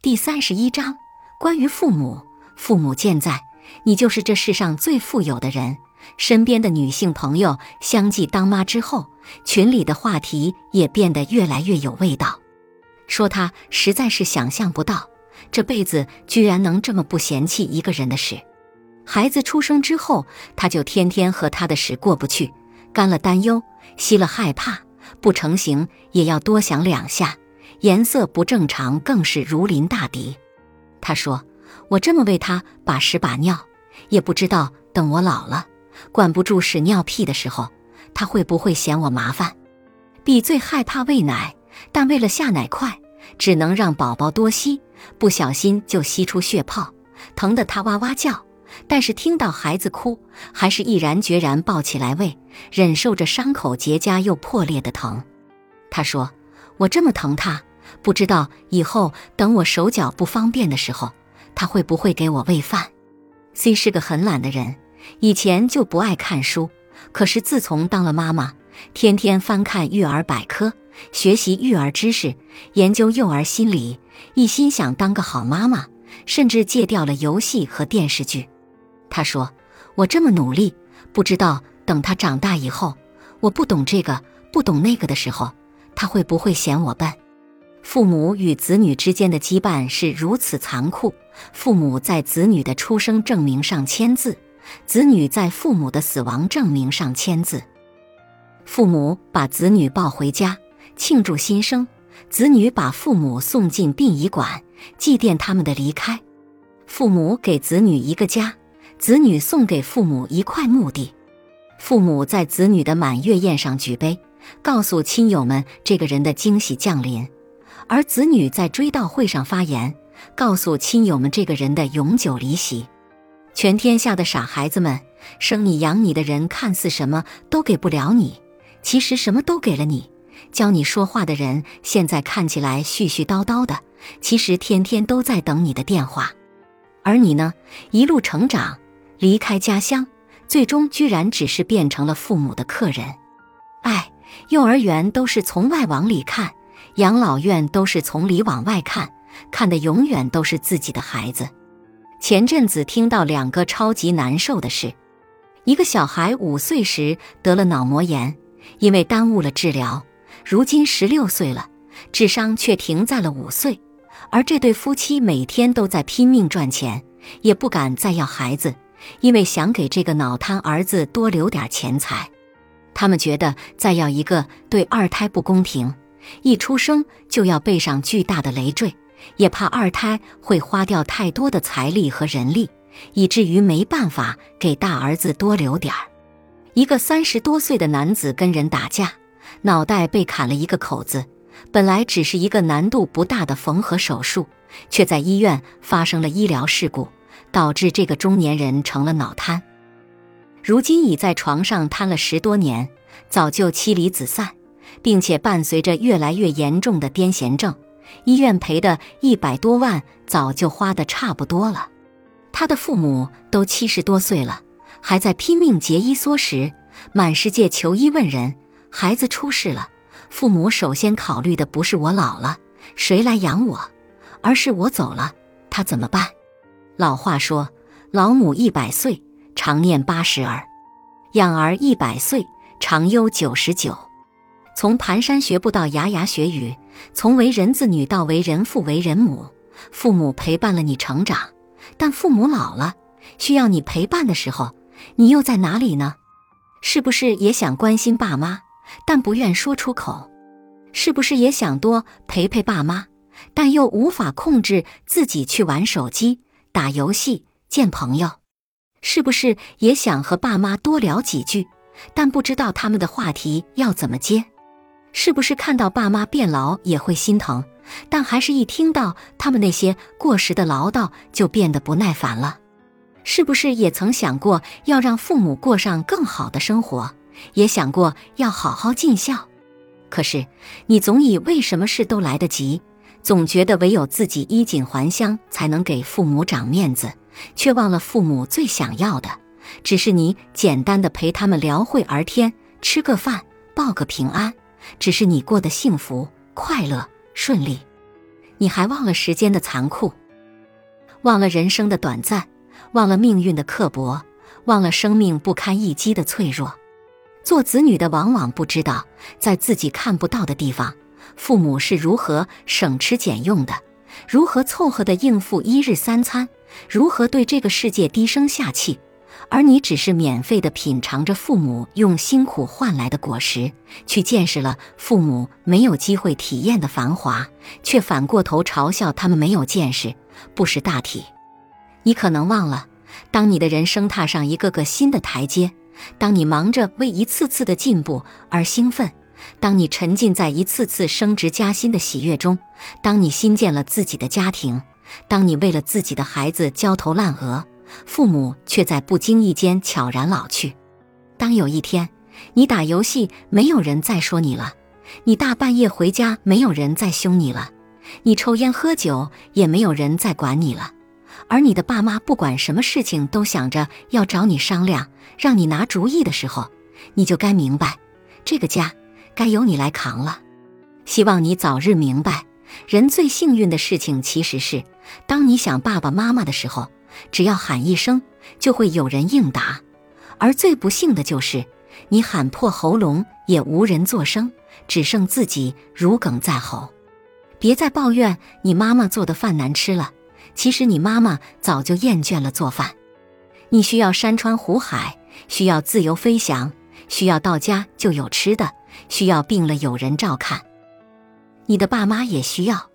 第三十一章关于父母。父母健在，你就是这世上最富有的人。身边的女性朋友相继当妈之后，群里的话题也变得越来越有味道，说她实在是想象不到，这辈子居然能这么不嫌弃一个人的事。孩子出生之后，她就天天和他的事过不去，干了担忧，吸了害怕，不成形也要多想两下。颜色不正常，更是如临大敌。他说：“我这么为他把屎把尿，也不知道等我老了，管不住屎尿屁的时候，他会不会嫌我麻烦？比最害怕喂奶，但为了下奶快，只能让宝宝多吸，不小心就吸出血泡，疼得他哇哇叫。但是听到孩子哭，还是毅然决然抱起来喂，忍受着伤口结痂又破裂的疼。他说：我这么疼他。”不知道以后等我手脚不方便的时候，他会不会给我喂饭？C 是个很懒的人，以前就不爱看书，可是自从当了妈妈，天天翻看育儿百科，学习育儿知识，研究幼儿心理，一心想当个好妈妈，甚至戒掉了游戏和电视剧。他说：“我这么努力，不知道等他长大以后，我不懂这个不懂那个的时候，他会不会嫌我笨？”父母与子女之间的羁绊是如此残酷。父母在子女的出生证明上签字，子女在父母的死亡证明上签字。父母把子女抱回家庆祝新生，子女把父母送进殡仪馆祭奠他们的离开。父母给子女一个家，子女送给父母一块墓地。父母在子女的满月宴上举杯，告诉亲友们这个人的惊喜降临。而子女在追悼会上发言，告诉亲友们这个人的永久离席。全天下的傻孩子们，生你养你的人看似什么都给不了你，其实什么都给了你。教你说话的人，现在看起来絮絮叨叨的，其实天天都在等你的电话。而你呢，一路成长，离开家乡，最终居然只是变成了父母的客人。哎，幼儿园都是从外往里看。养老院都是从里往外看，看的永远都是自己的孩子。前阵子听到两个超级难受的事：一个小孩五岁时得了脑膜炎，因为耽误了治疗，如今十六岁了，智商却停在了五岁。而这对夫妻每天都在拼命赚钱，也不敢再要孩子，因为想给这个脑瘫儿子多留点钱财。他们觉得再要一个对二胎不公平。一出生就要背上巨大的累赘，也怕二胎会花掉太多的财力和人力，以至于没办法给大儿子多留点儿。一个三十多岁的男子跟人打架，脑袋被砍了一个口子。本来只是一个难度不大的缝合手术，却在医院发生了医疗事故，导致这个中年人成了脑瘫。如今已在床上瘫了十多年，早就妻离子散。并且伴随着越来越严重的癫痫症，医院赔的一百多万早就花的差不多了。他的父母都七十多岁了，还在拼命节衣缩食，满世界求医问人。孩子出事了，父母首先考虑的不是我老了谁来养我，而是我走了他怎么办？老话说：“老母一百岁，常念八十儿；养儿一百岁，常忧九十九。”从蹒跚学步到牙牙学语，从为人子女到为人父为人母，父母陪伴了你成长，但父母老了，需要你陪伴的时候，你又在哪里呢？是不是也想关心爸妈，但不愿说出口？是不是也想多陪陪爸妈，但又无法控制自己去玩手机、打游戏、见朋友？是不是也想和爸妈多聊几句，但不知道他们的话题要怎么接？是不是看到爸妈变老也会心疼，但还是一听到他们那些过时的唠叨就变得不耐烦了？是不是也曾想过要让父母过上更好的生活，也想过要好好尽孝？可是你总以为什么事都来得及，总觉得唯有自己衣锦还乡才能给父母长面子，却忘了父母最想要的，只是你简单的陪他们聊会儿天，吃个饭，报个平安。只是你过得幸福、快乐、顺利。你还忘了时间的残酷，忘了人生的短暂，忘了命运的刻薄，忘了生命不堪一击的脆弱。做子女的往往不知道，在自己看不到的地方，父母是如何省吃俭用的，如何凑合的应付一日三餐，如何对这个世界低声下气。而你只是免费的品尝着父母用辛苦换来的果实，去见识了父母没有机会体验的繁华，却反过头嘲笑他们没有见识，不识大体。你可能忘了，当你的人生踏上一个个新的台阶，当你忙着为一次次的进步而兴奋，当你沉浸在一次次升职加薪的喜悦中，当你新建了自己的家庭，当你为了自己的孩子焦头烂额。父母却在不经意间悄然老去。当有一天，你打游戏没有人再说你了，你大半夜回家没有人再凶你了，你抽烟喝酒也没有人再管你了，而你的爸妈不管什么事情都想着要找你商量，让你拿主意的时候，你就该明白，这个家该由你来扛了。希望你早日明白，人最幸运的事情其实是，当你想爸爸妈妈的时候。只要喊一声，就会有人应答；而最不幸的就是，你喊破喉咙也无人作声，只剩自己如鲠在喉。别再抱怨你妈妈做的饭难吃了，其实你妈妈早就厌倦了做饭。你需要山川湖海，需要自由飞翔，需要到家就有吃的，需要病了有人照看。你的爸妈也需要。